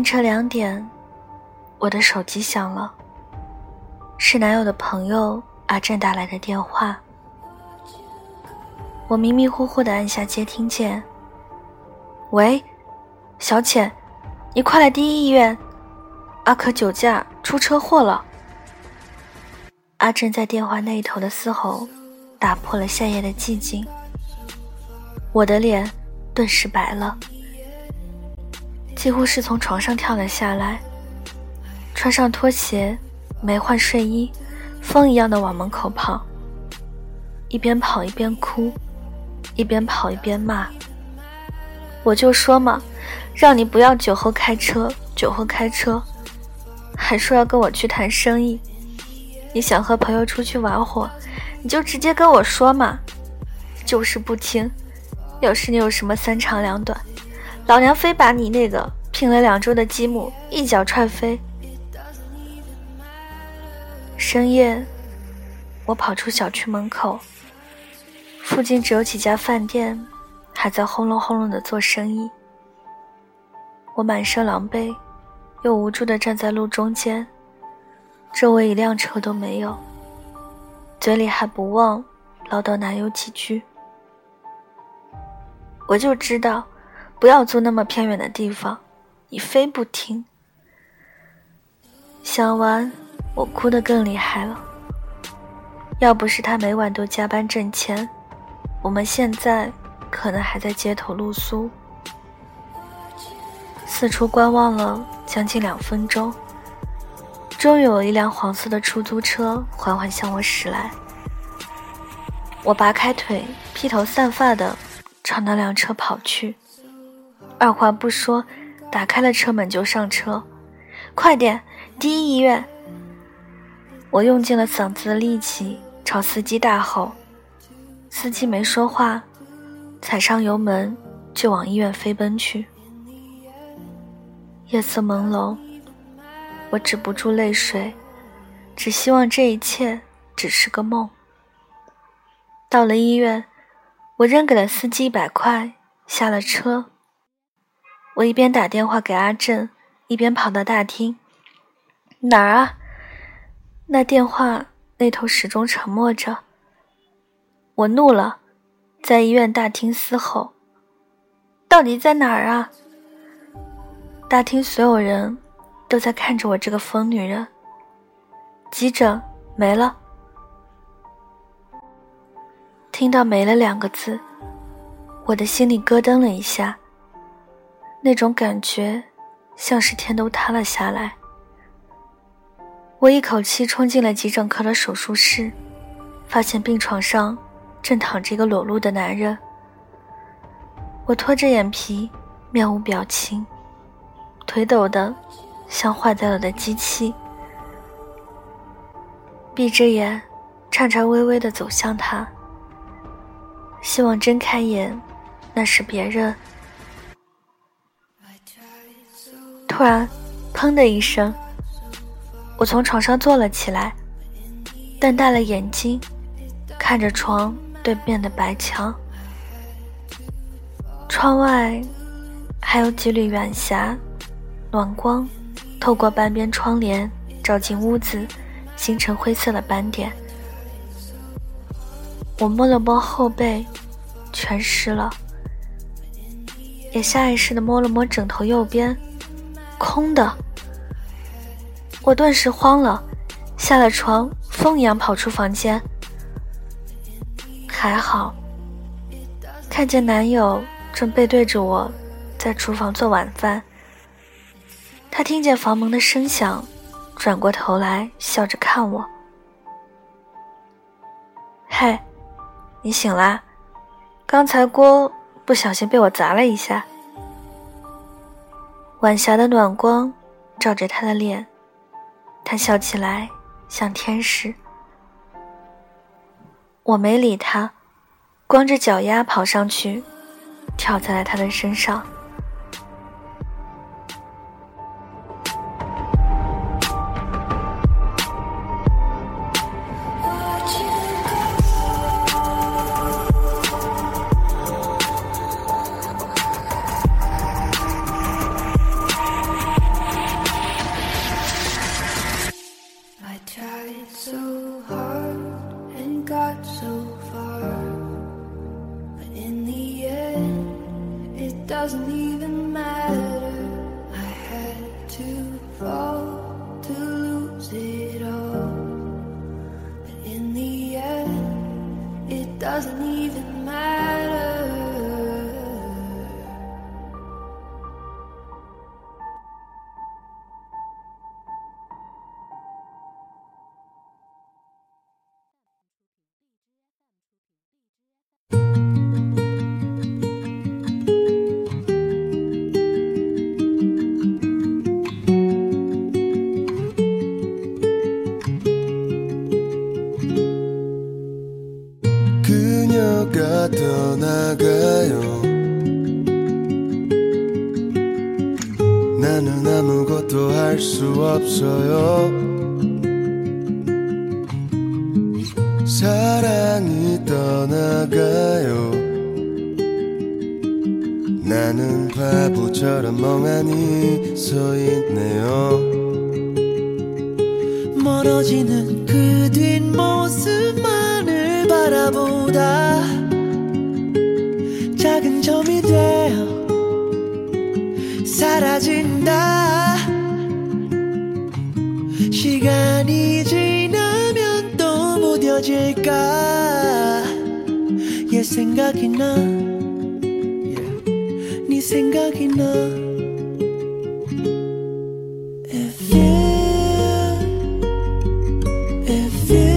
凌晨两点，我的手机响了，是男友的朋友阿正打来的电话。我迷迷糊糊的按下接听键。喂，小浅，你快来第一医院，阿可酒驾出车祸了。阿正在电话那一头的嘶吼，打破了夏夜的寂静。我的脸顿时白了。几乎是从床上跳了下来，穿上拖鞋，没换睡衣，风一样的往门口跑。一边跑一边哭，一边跑一边骂。我就说嘛，让你不要酒后开车，酒后开车，还说要跟我去谈生意。你想和朋友出去玩火，你就直接跟我说嘛，就是不听。要是你有什么三长两短。老娘非把你那个拼了两周的积木一脚踹飞！深夜，我跑出小区门口，附近只有几家饭店还在轰隆轰隆的做生意。我满身狼狈，又无助的站在路中间，周围一辆车都没有，嘴里还不忘唠叨男友几句。我就知道。不要租那么偏远的地方，你非不听。想完，我哭得更厉害了。要不是他每晚都加班挣钱，我们现在可能还在街头露宿。四处观望了将近两分钟，终于有一辆黄色的出租车缓缓向我驶来。我拔开腿，披头散发的朝那辆车跑去。二话不说，打开了车门就上车，快点，第一医院！我用尽了嗓子的力气朝司机大吼，司机没说话，踩上油门就往医院飞奔去。夜色朦胧，我止不住泪水，只希望这一切只是个梦。到了医院，我扔给了司机一百块，下了车。我一边打电话给阿正，一边跑到大厅。哪儿啊？那电话那头始终沉默着。我怒了，在医院大厅嘶吼：“到底在哪儿啊？”大厅所有人都在看着我这个疯女人。急诊没了。听到“没了”两个字，我的心里咯噔了一下。那种感觉，像是天都塌了下来。我一口气冲进了急诊科的手术室，发现病床上正躺着一个裸露的男人。我拖着眼皮，面无表情，腿抖得像坏掉了的机器，闭着眼，颤颤巍巍地走向他，希望睁开眼，那是别人。突然，砰的一声，我从床上坐了起来，瞪大了眼睛，看着床对面的白墙。窗外还有几缕远霞，暖光透过半边窗帘照进屋子，形成灰色的斑点。我摸了摸后背，全湿了，也下意识地摸了摸枕头右边。空的，我顿时慌了，下了床，疯一样跑出房间。还好，看见男友正背对着我，在厨房做晚饭。他听见房门的声响，转过头来笑着看我：“嘿，你醒啦？刚才锅不小心被我砸了一下。”晚霞的暖光照着他的脸，他笑起来像天使。我没理他，光着脚丫跑上去，跳在了他的身上。tried so hard and got so far, but in the end, it doesn't even matter. I had to fall to lose it all, but in the end, it doesn't even matter. 없어요. 사랑이 떠나가요. 나는 바보처럼 멍하니 서 있네요. 멀어지는 그 뒷모습만을 바라보다 작은 점이 되어 사라진다 시간이 지나면 또 무뎌질까? 얘 생각이 나. 네 생각이 나. If you If you.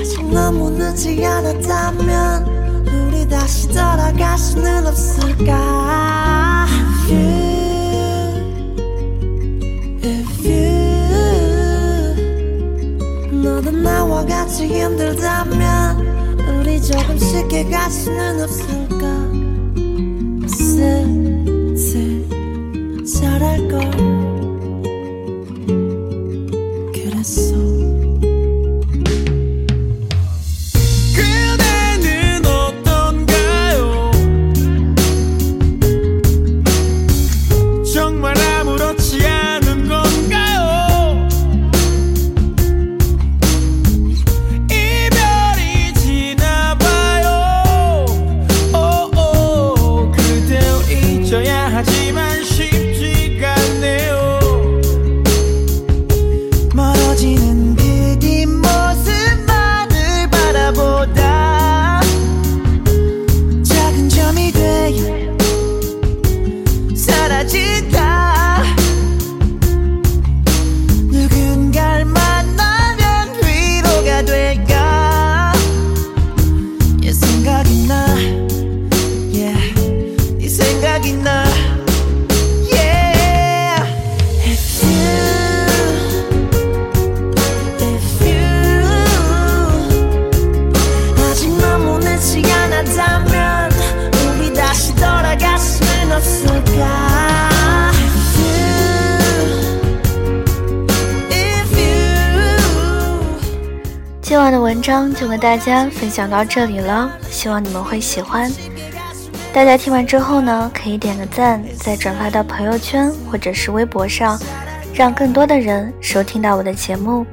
아직 너무 늦지 않았다면 우리 다시 돌아갈 수는 없을까 너도 나와 같이 힘들다면 우리 조금 쉽게 갈 수는 없을까? 슬슬 잘할걸 章就和大家分享到这里了，希望你们会喜欢。大家听完之后呢，可以点个赞，再转发到朋友圈或者是微博上，让更多的人收听到我的节目。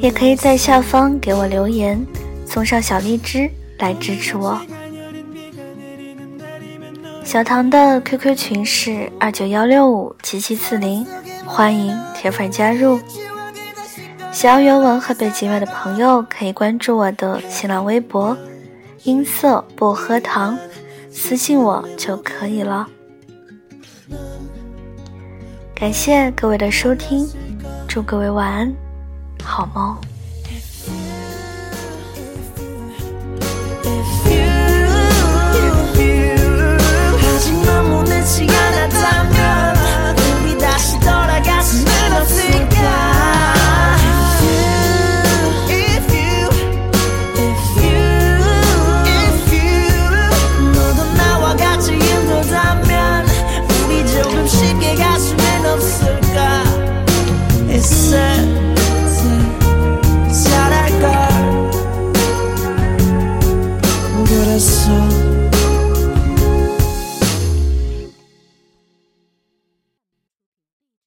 也可以在下方给我留言，送上小荔枝来支持我。小唐的 QQ 群是二九幺六五七七四零，欢迎铁粉加入。想要原文和背景乐的朋友，可以关注我的新浪微博“音色薄荷糖”，私信我就可以了。感谢各位的收听，祝各位晚安，好梦。